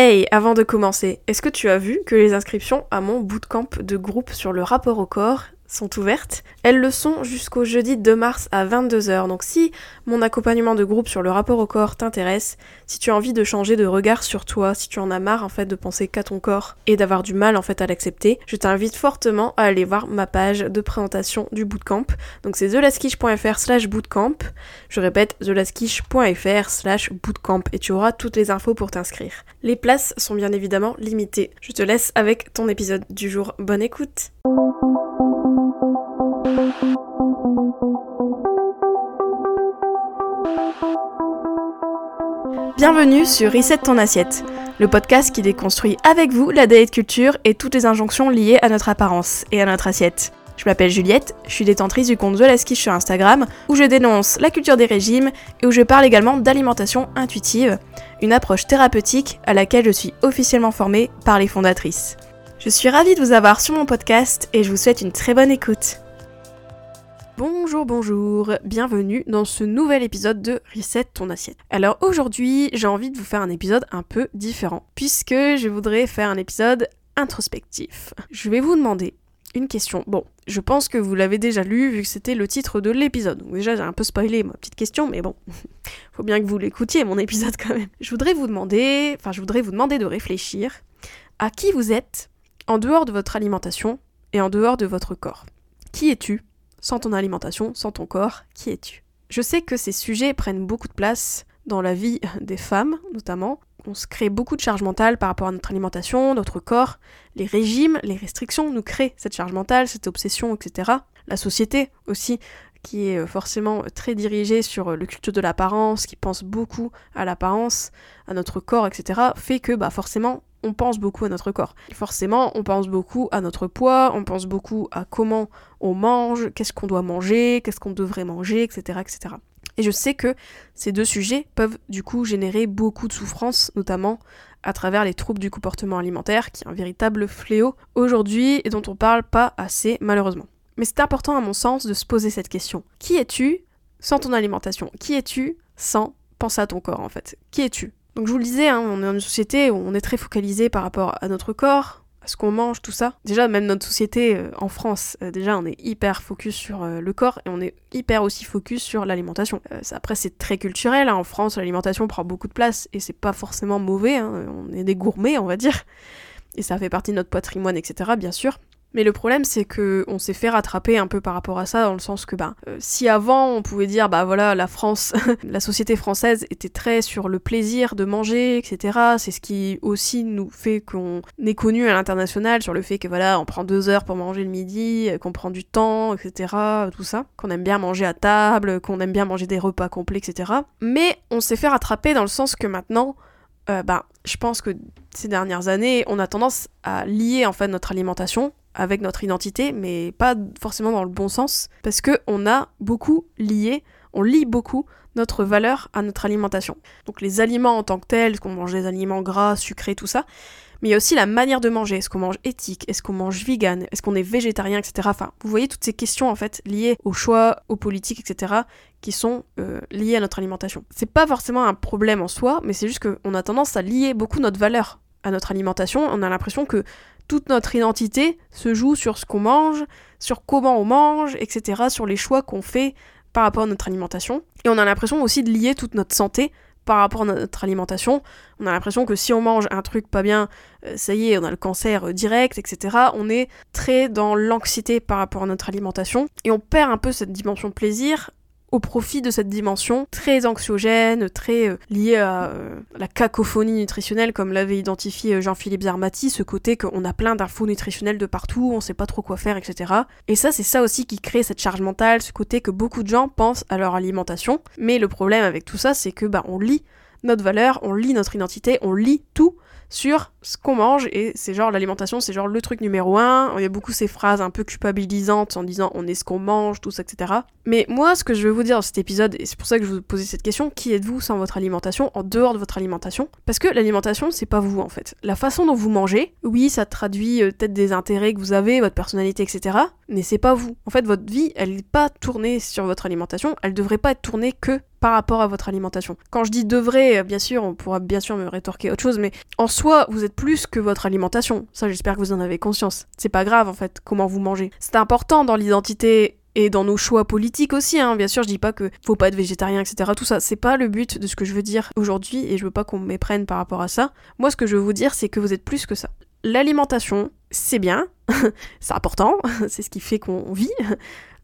Hey, avant de commencer, est-ce que tu as vu que les inscriptions à mon bootcamp de groupe sur le rapport au corps sont ouvertes. Elles le sont jusqu'au jeudi 2 mars à 22h. Donc si mon accompagnement de groupe sur le rapport au corps t'intéresse, si tu as envie de changer de regard sur toi, si tu en as marre en fait de penser qu'à ton corps et d'avoir du mal en fait à l'accepter, je t'invite fortement à aller voir ma page de présentation du bootcamp. Donc c'est thelaskish.fr slash bootcamp. Je répète thelaskish.fr slash bootcamp et tu auras toutes les infos pour t'inscrire. Les places sont bien évidemment limitées. Je te laisse avec ton épisode du jour. Bonne écoute. Bienvenue sur Reset ton assiette, le podcast qui déconstruit avec vous la diet culture et toutes les injonctions liées à notre apparence et à notre assiette. Je m'appelle Juliette, je suis détentrice du compte The Last sur Instagram, où je dénonce la culture des régimes et où je parle également d'alimentation intuitive, une approche thérapeutique à laquelle je suis officiellement formée par les fondatrices. Je suis ravie de vous avoir sur mon podcast et je vous souhaite une très bonne écoute. Bonjour, bonjour, bienvenue dans ce nouvel épisode de Reset ton assiette. Alors aujourd'hui, j'ai envie de vous faire un épisode un peu différent, puisque je voudrais faire un épisode introspectif. Je vais vous demander une question. Bon, je pense que vous l'avez déjà lu vu que c'était le titre de l'épisode. Déjà, j'ai un peu spoilé ma petite question, mais bon, faut bien que vous l'écoutiez mon épisode quand même. Je voudrais vous demander, enfin, je voudrais vous demander de réfléchir à qui vous êtes en dehors de votre alimentation et en dehors de votre corps. Qui es-tu sans ton alimentation, sans ton corps, qui es-tu? Je sais que ces sujets prennent beaucoup de place dans la vie des femmes, notamment. On se crée beaucoup de charge mentale par rapport à notre alimentation, notre corps. Les régimes, les restrictions nous créent cette charge mentale, cette obsession, etc. La société aussi, qui est forcément très dirigée sur le culte de l'apparence, qui pense beaucoup à l'apparence, à notre corps, etc., fait que bah forcément on pense beaucoup à notre corps. Forcément, on pense beaucoup à notre poids, on pense beaucoup à comment on mange, qu'est-ce qu'on doit manger, qu'est-ce qu'on devrait manger, etc., etc. Et je sais que ces deux sujets peuvent du coup générer beaucoup de souffrance, notamment à travers les troubles du comportement alimentaire, qui est un véritable fléau aujourd'hui et dont on parle pas assez malheureusement. Mais c'est important à mon sens de se poser cette question. Qui es-tu sans ton alimentation? Qui es-tu sans? Penser à ton corps en fait Qui es-tu? Donc je vous le disais, hein, on est dans une société où on est très focalisé par rapport à notre corps, à ce qu'on mange, tout ça. Déjà, même notre société euh, en France, euh, déjà on est hyper focus sur euh, le corps et on est hyper aussi focus sur l'alimentation. après, c'est très culturel, hein, en France, l'alimentation prend beaucoup de place et c'est pas forcément mauvais, hein, on est des gourmets, on va dire. Et ça fait partie de notre patrimoine, etc., bien sûr. Mais le problème, c'est que on s'est fait rattraper un peu par rapport à ça, dans le sens que, bah, euh, si avant on pouvait dire, bah voilà, la France, la société française était très sur le plaisir de manger, etc. C'est ce qui aussi nous fait qu'on est connu à l'international sur le fait que voilà, on prend deux heures pour manger le midi, qu'on prend du temps, etc. Tout ça, qu'on aime bien manger à table, qu'on aime bien manger des repas complets, etc. Mais on s'est fait rattraper dans le sens que maintenant, euh, bah, je pense que ces dernières années, on a tendance à lier en notre alimentation avec notre identité, mais pas forcément dans le bon sens, parce que on a beaucoup lié, on lie beaucoup notre valeur à notre alimentation. Donc les aliments en tant que tels, est-ce qu'on mange des aliments gras, sucrés, tout ça, mais il y a aussi la manière de manger. Est-ce qu'on mange éthique? Est-ce qu'on mange vegan? Est-ce qu'on est végétarien, etc. Enfin, vous voyez toutes ces questions en fait liées au choix, aux politiques, etc. qui sont euh, liées à notre alimentation. C'est pas forcément un problème en soi, mais c'est juste qu'on a tendance à lier beaucoup notre valeur à notre alimentation. On a l'impression que toute notre identité se joue sur ce qu'on mange, sur comment on mange, etc., sur les choix qu'on fait par rapport à notre alimentation. Et on a l'impression aussi de lier toute notre santé par rapport à notre alimentation. On a l'impression que si on mange un truc pas bien, euh, ça y est, on a le cancer euh, direct, etc. On est très dans l'anxiété par rapport à notre alimentation et on perd un peu cette dimension plaisir au profit de cette dimension très anxiogène, très euh, liée à euh, la cacophonie nutritionnelle, comme l'avait identifié euh, Jean-Philippe Zarmati, ce côté qu'on a plein d'infos nutritionnelles de partout, on sait pas trop quoi faire, etc. Et ça, c'est ça aussi qui crée cette charge mentale, ce côté que beaucoup de gens pensent à leur alimentation. Mais le problème avec tout ça, c'est que bah on lit notre valeur, on lit notre identité, on lit tout sur ce qu'on mange et c'est genre l'alimentation c'est genre le truc numéro un. Il y a beaucoup ces phrases un peu culpabilisantes en disant on est ce qu'on mange tout ça etc mais moi ce que je veux vous dire dans cet épisode et c'est pour ça que je vous posais cette question qui êtes-vous sans votre alimentation en dehors de votre alimentation? Parce que l'alimentation c'est pas vous en fait. La façon dont vous mangez oui ça traduit euh, peut-être des intérêts que vous avez votre personnalité etc mais c'est pas vous. En fait votre vie elle n'est pas tournée sur votre alimentation elle devrait pas être tournée que par rapport à votre alimentation. Quand je dis devrait, bien sûr, on pourra bien sûr me rétorquer autre chose, mais en soi, vous êtes plus que votre alimentation. Ça, j'espère que vous en avez conscience. C'est pas grave, en fait, comment vous mangez. C'est important dans l'identité et dans nos choix politiques aussi, hein. bien sûr, je dis pas que faut pas être végétarien, etc. Tout ça, c'est pas le but de ce que je veux dire aujourd'hui et je veux pas qu'on me méprenne par rapport à ça. Moi, ce que je veux vous dire, c'est que vous êtes plus que ça. L'alimentation, c'est bien, c'est important, c'est ce qui fait qu'on vit,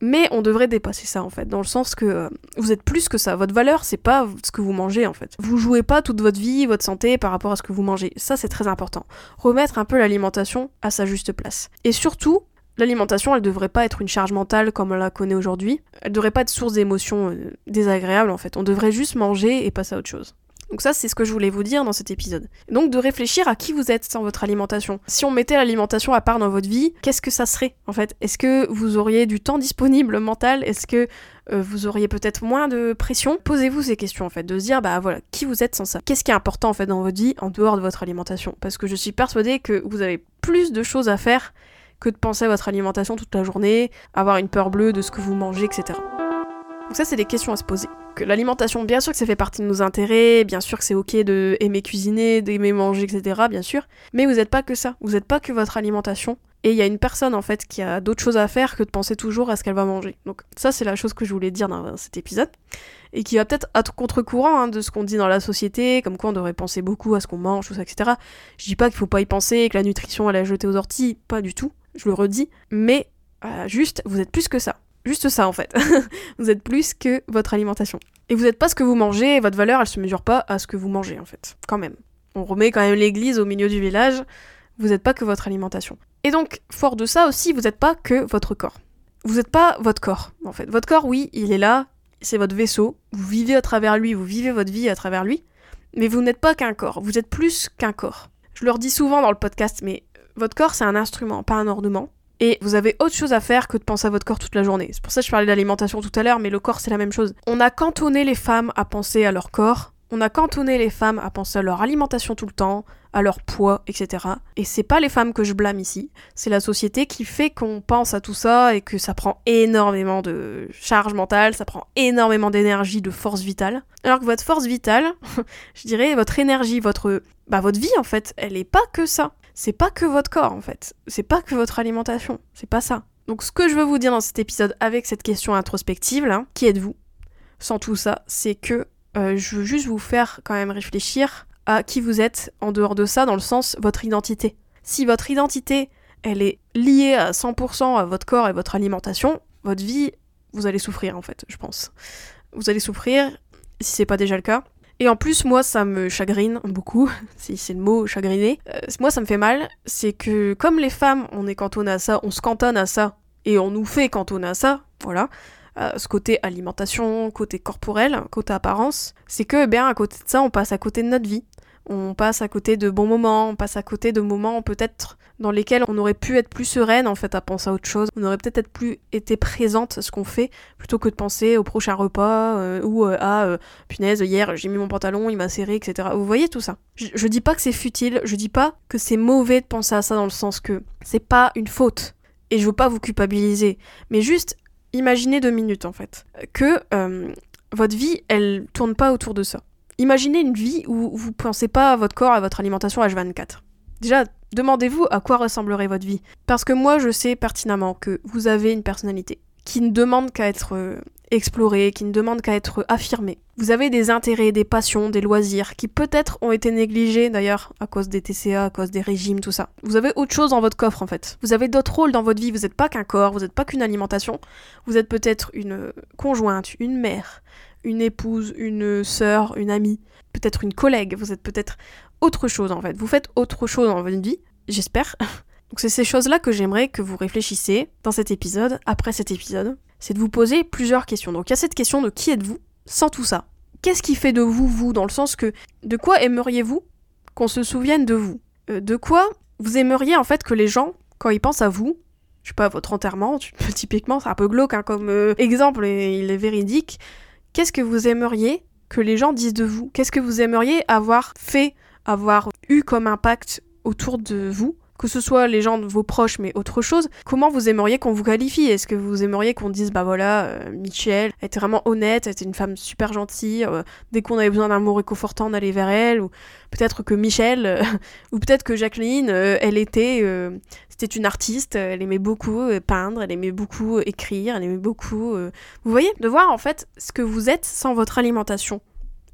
mais on devrait dépasser ça en fait, dans le sens que euh, vous êtes plus que ça. Votre valeur, c'est pas ce que vous mangez en fait. Vous jouez pas toute votre vie, votre santé par rapport à ce que vous mangez. Ça, c'est très important. Remettre un peu l'alimentation à sa juste place. Et surtout, l'alimentation, elle devrait pas être une charge mentale comme on la connaît aujourd'hui. Elle devrait pas être source d'émotions euh, désagréables en fait. On devrait juste manger et passer à autre chose. Donc ça, c'est ce que je voulais vous dire dans cet épisode. Donc de réfléchir à qui vous êtes sans votre alimentation. Si on mettait l'alimentation à part dans votre vie, qu'est-ce que ça serait en fait? Est-ce que vous auriez du temps disponible mental? Est-ce que euh, vous auriez peut-être moins de pression? Posez-vous ces questions en fait, de se dire bah voilà, qui vous êtes sans ça? Qu'est-ce qui est important en fait dans votre vie en dehors de votre alimentation? Parce que je suis persuadée que vous avez plus de choses à faire que de penser à votre alimentation toute la journée, avoir une peur bleue de ce que vous mangez, etc. Donc ça, c'est des questions à se poser. Que l'alimentation, bien sûr que ça fait partie de nos intérêts, bien sûr que c'est ok de aimer cuisiner, d'aimer manger, etc. Bien sûr. Mais vous n'êtes pas que ça. Vous n'êtes pas que votre alimentation. Et il y a une personne en fait qui a d'autres choses à faire que de penser toujours à ce qu'elle va manger. Donc ça c'est la chose que je voulais dire dans cet épisode. Et qui va peut-être à contre-courant hein, de ce qu'on dit dans la société, comme quoi on devrait penser beaucoup à ce qu'on mange, tout ça, etc. Je dis pas qu'il faut pas y penser, que la nutrition elle a jeté aux orties, pas du tout, je le redis. Mais euh, juste, vous êtes plus que ça. Juste ça en fait. vous êtes plus que votre alimentation. Et vous n'êtes pas ce que vous mangez, et votre valeur elle se mesure pas à ce que vous mangez en fait. Quand même. On remet quand même l'église au milieu du village. Vous n'êtes pas que votre alimentation. Et donc, fort de ça aussi, vous n'êtes pas que votre corps. Vous n'êtes pas votre corps, en fait. Votre corps, oui, il est là, c'est votre vaisseau. Vous vivez à travers lui, vous vivez votre vie à travers lui. Mais vous n'êtes pas qu'un corps, vous êtes plus qu'un corps. Je le redis souvent dans le podcast, mais votre corps, c'est un instrument, pas un ornement. Et vous avez autre chose à faire que de penser à votre corps toute la journée. C'est pour ça que je parlais d'alimentation tout à l'heure, mais le corps c'est la même chose. On a cantonné les femmes à penser à leur corps, on a cantonné les femmes à penser à leur alimentation tout le temps, à leur poids, etc. Et c'est pas les femmes que je blâme ici, c'est la société qui fait qu'on pense à tout ça et que ça prend énormément de charge mentale, ça prend énormément d'énergie, de force vitale. Alors que votre force vitale, je dirais votre énergie, votre bah votre vie en fait, elle est pas que ça c'est pas que votre corps en fait, c'est pas que votre alimentation, c'est pas ça. Donc ce que je veux vous dire dans cet épisode avec cette question introspective là, qui êtes-vous? Sans tout ça, c'est que euh, je veux juste vous faire quand même réfléchir à qui vous êtes en dehors de ça, dans le sens votre identité. Si votre identité, elle est liée à 100% à votre corps et votre alimentation, votre vie, vous allez souffrir en fait, je pense. Vous allez souffrir, si c'est pas déjà le cas, et en plus, moi, ça me chagrine beaucoup, si c'est le mot chagriner. Euh, moi, ça me fait mal, c'est que comme les femmes, on est cantonné à ça, on se cantonne à ça, et on nous fait cantonner à ça, voilà, euh, ce côté alimentation, côté corporel, côté apparence, c'est que, bien, à côté de ça, on passe à côté de notre vie. On passe à côté de bons moments, on passe à côté de moments peut-être dans lesquels on aurait pu être plus sereine en fait à penser à autre chose. On aurait peut-être plus été présente à ce qu'on fait plutôt que de penser au prochain repas euh, ou euh, à euh, punaise hier j'ai mis mon pantalon, il m'a serré, etc. Vous voyez tout ça. Je, je dis pas que c'est futile, je dis pas que c'est mauvais de penser à ça dans le sens que c'est pas une faute et je veux pas vous culpabiliser, mais juste imaginez deux minutes en fait que votre vie elle tourne pas autour de ça. Imaginez une vie où vous pensez pas à votre corps, à votre alimentation H24. Déjà, demandez-vous à quoi ressemblerait votre vie. Parce que moi, je sais pertinemment que vous avez une personnalité qui ne demande qu'à être explorée, qui ne demande qu'à être affirmée. Vous avez des intérêts, des passions, des loisirs qui peut-être ont été négligés d'ailleurs à cause des TCA, à cause des régimes, tout ça. Vous avez autre chose dans votre coffre en fait. Vous avez d'autres rôles dans votre vie. Vous n'êtes pas qu'un corps, vous n'êtes pas qu'une alimentation. Vous êtes peut-être une conjointe, une mère, une épouse, une sœur, une amie, peut-être une collègue. Vous êtes peut-être autre chose en fait. Vous faites autre chose dans votre vie, j'espère. Donc c'est ces choses-là que j'aimerais que vous réfléchissiez dans cet épisode, après cet épisode. C'est de vous poser plusieurs questions. Donc il y a cette question de qui êtes-vous sans tout ça? Qu'est-ce qui fait de vous vous Dans le sens que de quoi aimeriez-vous qu'on se souvienne de vous? Euh, De quoi vous aimeriez en fait que les gens, quand ils pensent à vous, je sais pas, votre enterrement, typiquement, c'est un peu glauque hein, comme euh, exemple et il est véridique. Qu'est-ce que vous aimeriez que les gens disent de vous? Qu'est-ce que vous aimeriez avoir fait avoir eu comme impact autour de vous? Que ce soit les gens de vos proches, mais autre chose, comment vous aimeriez qu'on vous qualifie? Est-ce que vous aimeriez qu'on dise, bah voilà, euh, Michel était vraiment honnête, était une femme super gentille, euh, dès qu'on avait besoin d'un mot réconfortant, on allait vers elle, ou peut-être que Michel, euh, ou peut-être que Jacqueline, elle était, c'était une artiste, elle aimait beaucoup peindre, elle aimait beaucoup écrire, elle aimait beaucoup... Vous voyez, de voir en fait ce que vous êtes sans votre alimentation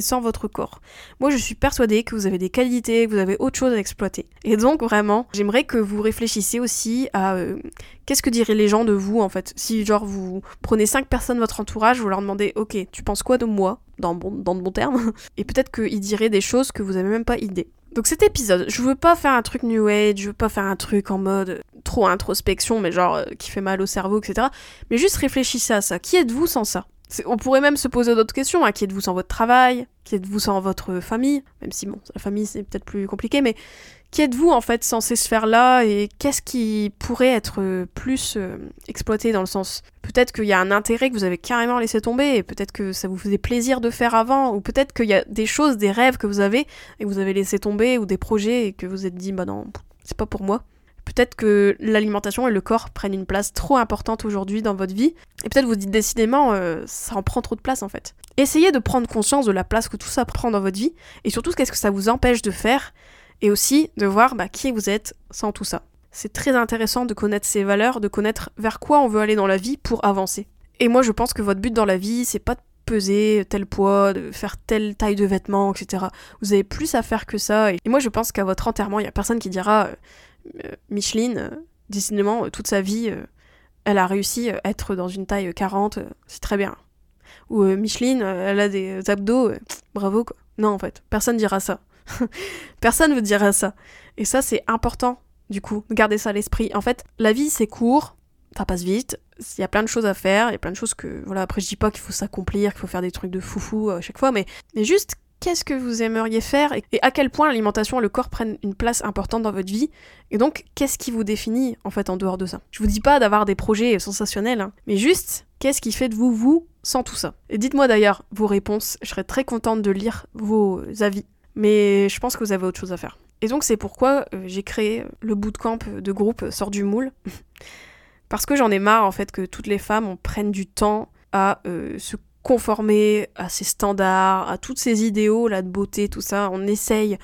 sans votre corps. Moi, je suis persuadée que vous avez des qualités, que vous avez autre chose à exploiter. Et donc, vraiment, j'aimerais que vous réfléchissiez aussi à euh, qu'est-ce que diraient les gens de vous, en fait. Si, genre, vous prenez cinq personnes de votre entourage, vous leur demandez, ok, tu penses quoi de moi dans de bons termes Et peut-être qu'ils diraient des choses que vous n'avez même pas idée. Donc cet épisode, je veux pas faire un truc new age, je veux pas faire un truc en mode trop introspection, mais genre euh, qui fait mal au cerveau, etc. Mais juste réfléchissez à ça. Qui êtes-vous sans ça? On pourrait même se poser d'autres questions. Hein. Qui êtes-vous sans votre travail? Qui êtes-vous sans votre famille? Même si, bon, la famille, c'est peut-être plus compliqué, mais qui êtes-vous, en fait, sans ces sphères-là? Et qu'est-ce qui pourrait être plus euh, exploité dans le sens? Peut-être qu'il y a un intérêt que vous avez carrément laissé tomber, et peut-être que ça vous faisait plaisir de faire avant, ou peut-être qu'il y a des choses, des rêves que vous avez, et que vous avez laissé tomber, ou des projets, et que vous êtes dit, bah non, c'est pas pour moi. Peut-être que l'alimentation et le corps prennent une place trop importante aujourd'hui dans votre vie. Et peut-être vous dites décidément, euh, ça en prend trop de place en fait. Essayez de prendre conscience de la place que tout ça prend dans votre vie. Et surtout, qu'est-ce que ça vous empêche de faire. Et aussi de voir bah, qui vous êtes sans tout ça. C'est très intéressant de connaître ses valeurs, de connaître vers quoi on veut aller dans la vie pour avancer. Et moi, je pense que votre but dans la vie, c'est pas de peser tel poids, de faire telle taille de vêtements, etc. Vous avez plus à faire que ça. Et moi, je pense qu'à votre enterrement, il y a personne qui dira euh, Micheline, euh, décidément, euh, toute sa vie, elle a réussi à être dans une taille 40, c'est très bien. Ou Micheline, elle a des abdos, bravo quoi. Non, en fait, personne dira ça. personne ne dira ça. Et ça, c'est important, du coup, de garder ça à l'esprit. En fait, la vie, c'est court, ça passe vite, il y a plein de choses à faire, il y a plein de choses que, voilà, après je dis pas qu'il faut s'accomplir, qu'il faut faire des trucs de foufou à chaque fois, mais, mais juste qu'est-ce que vous aimeriez faire et, à quel point l'alimentation et le corps prennent une place importante dans votre vie. Et donc, qu'est-ce qui vous définit en fait en dehors de ça? Je vous dis pas d'avoir des projets sensationnels, hein, mais juste qu'est-ce qui fait de vous vous sans tout ça? Et dites-moi d'ailleurs vos réponses, je serais très contente de lire vos avis, mais je pense que vous avez autre chose à faire. Et donc c'est pourquoi euh, j'ai créé le bootcamp de groupe Sort du moule. Parce que j'en ai marre en fait que toutes les femmes on prenne du temps à euh, se conformer à ces standards, à toutes ces idéaux là de beauté, tout ça. On essaye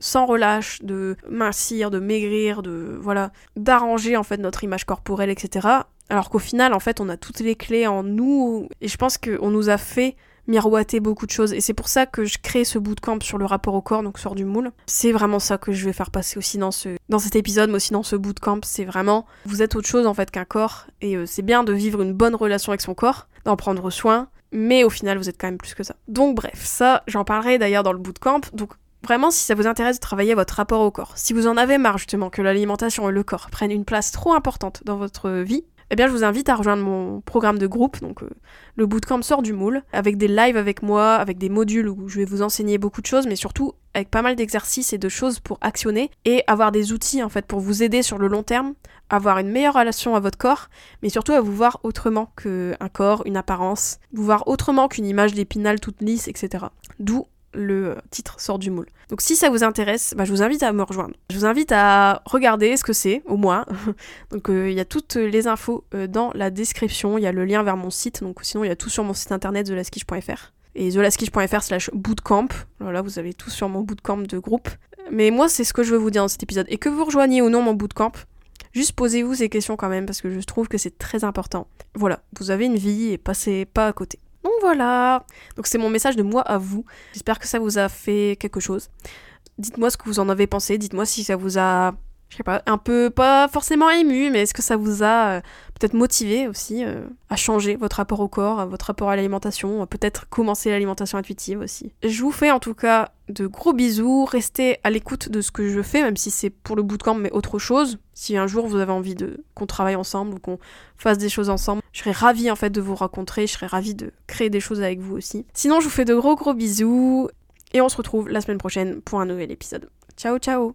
sans relâche de mincir, de maigrir, de voilà, d'arranger en fait notre image corporelle, etc. Alors qu'au final, en fait, on a toutes les clés en nous et je pense qu'on nous a fait miroiter beaucoup de choses et c'est pour ça que je crée ce bootcamp sur le rapport au corps donc sort du moule. C'est vraiment ça que je vais faire passer aussi dans ce dans cet épisode mais aussi dans ce bootcamp, c'est vraiment vous êtes autre chose en fait qu'un corps et euh, c'est bien de vivre une bonne relation avec son corps, d'en prendre soin, mais au final vous êtes quand même plus que ça. Donc bref, ça j'en parlerai d'ailleurs dans le bootcamp. Donc vraiment si ça vous intéresse de travailler votre rapport au corps, si vous en avez marre justement que l'alimentation et le corps prennent une place trop importante dans votre vie, eh bien je vous invite à rejoindre mon programme de groupe, donc euh, le bootcamp sort du moule, avec des lives avec moi, avec des modules où je vais vous enseigner beaucoup de choses, mais surtout avec pas mal d'exercices et de choses pour actionner et avoir des outils en fait pour vous aider sur le long terme, avoir une meilleure relation à votre corps, mais surtout à vous voir autrement qu'un corps, une apparence, vous voir autrement qu'une image d'épinal toute lisse, etc. D'où le titre sort du moule. Donc si ça vous intéresse, bah, je vous invite à me rejoindre. Je vous invite à regarder ce que c'est, au moins. donc euh, il y a toutes les infos euh, dans la description, il y a le lien vers mon site, donc sinon il y a tout sur mon site internet thelaskish.fr et thelaskish.fr slash bootcamp. Voilà, vous avez tout sur mon bootcamp de groupe. Mais moi, c'est ce que je veux vous dire dans cet épisode. Et que vous rejoigniez ou non mon bootcamp, juste posez-vous ces questions quand même, parce que je trouve que c'est très important. Voilà, vous avez une vie et passez pas à côté. Donc voilà. Donc c'est mon message de moi à vous. J'espère que ça vous a fait quelque chose. Dites-moi ce que vous en avez pensé. Dites-moi si ça vous a je sais pas, un peu, pas forcément ému, mais est-ce que ça vous a euh, peut-être motivé aussi euh, à changer votre rapport au corps, votre rapport à l'alimentation, peut-être commencer l'alimentation intuitive aussi? Je vous fais en tout cas de gros bisous, restez à l'écoute de ce que je fais, même si c'est pour le bootcamp, mais autre chose. Si un jour vous avez envie de qu'on travaille ensemble ou qu'on fasse des choses ensemble, je serais ravie en fait de vous rencontrer, je serais ravie de créer des choses avec vous aussi. Sinon, je vous fais de gros gros bisous et on se retrouve la semaine prochaine pour un nouvel épisode. Ciao ciao